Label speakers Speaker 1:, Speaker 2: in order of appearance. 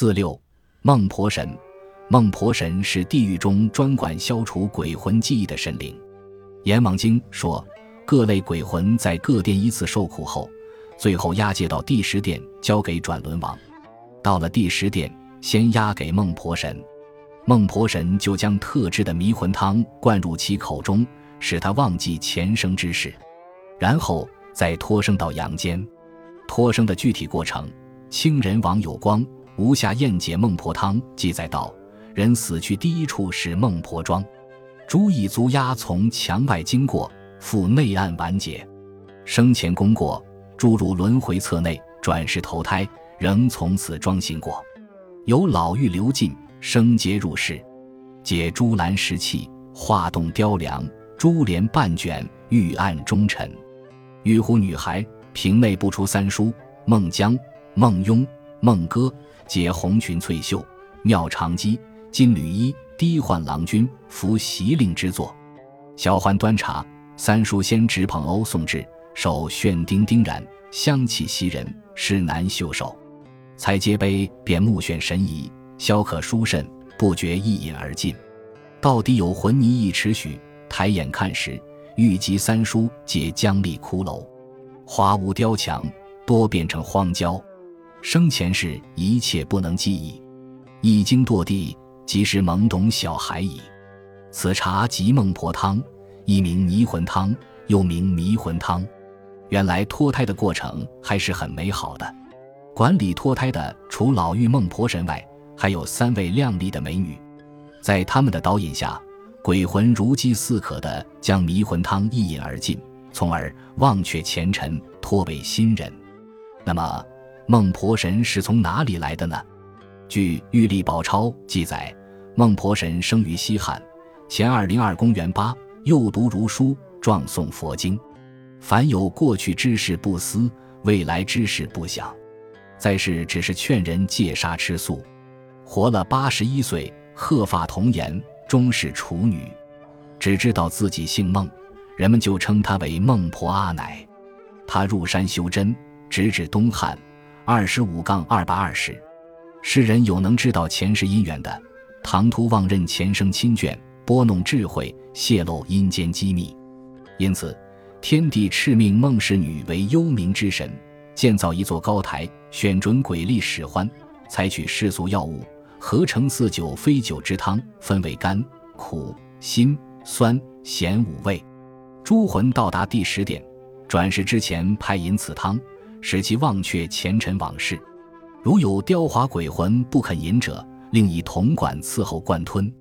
Speaker 1: 四六孟婆神，孟婆神是地狱中专管消除鬼魂记忆的神灵。《阎王经》说，各类鬼魂在各殿依次受苦后，最后押解到第十殿，交给转轮王。到了第十殿，先押给孟婆神，孟婆神就将特制的迷魂汤灌入其口中，使他忘记前生之事，然后再托生到阳间。托生的具体过程，清人王有光。《吴下燕解孟婆汤》记载道：人死去第一处是孟婆庄，朱以足鸦从墙外经过，赴内岸完结。生前功过，诸入轮回册内，转世投胎，仍从此庄行过。有老妪流尽，生劫入世，解朱兰石器，化动雕梁，珠帘半卷，玉案中沉。玉壶女孩，瓶内不出三书：孟姜、孟雍、孟歌。解红裙翠袖，妙长姬，金缕衣，低唤郎君，服席令之作。小环端茶，三叔先直捧瓯送至，手炫丁丁然，香气袭人，诗难袖手。才接杯，便目眩神怡，消渴舒甚，不觉一饮而尽。到底有浑泥一尺许，抬眼看时，玉及三叔皆僵立骷髅，花无雕墙，多变成荒郊。生前事一切不能记忆，一经堕地，即是懵懂小孩矣。此茶即孟婆汤，一名迷魂汤，又名迷魂汤。原来脱胎的过程还是很美好的。管理脱胎的除老妪孟婆神外，还有三位靓丽的美女，在他们的导引下，鬼魂如饥似渴地将迷魂汤一饮而尽，从而忘却前尘，脱为新人。那么。孟婆神是从哪里来的呢？据《玉历宝钞》记载，孟婆神生于西汉，前二零二公元八，幼读儒书，壮诵佛经。凡有过去之事不思，未来之事不想，在世只是劝人戒杀吃素。活了八十一岁，鹤发童颜，终是处女。只知道自己姓孟，人们就称她为孟婆阿奶。她入山修真，直至东汉。二十五杠二百二十，世人有能知道前世姻缘的，唐突妄认前生亲眷，拨弄智慧，泄露阴间机密。因此，天帝敕命孟氏女为幽冥之神，建造一座高台，选准鬼力使唤，采取世俗药物，合成四酒非酒之汤，分为甘、苦、辛、酸、咸五味。诸魂到达第十点，转世之前派饮此汤。使其忘却前尘往事，如有雕华鬼魂不肯饮者，另以铜管伺候灌吞。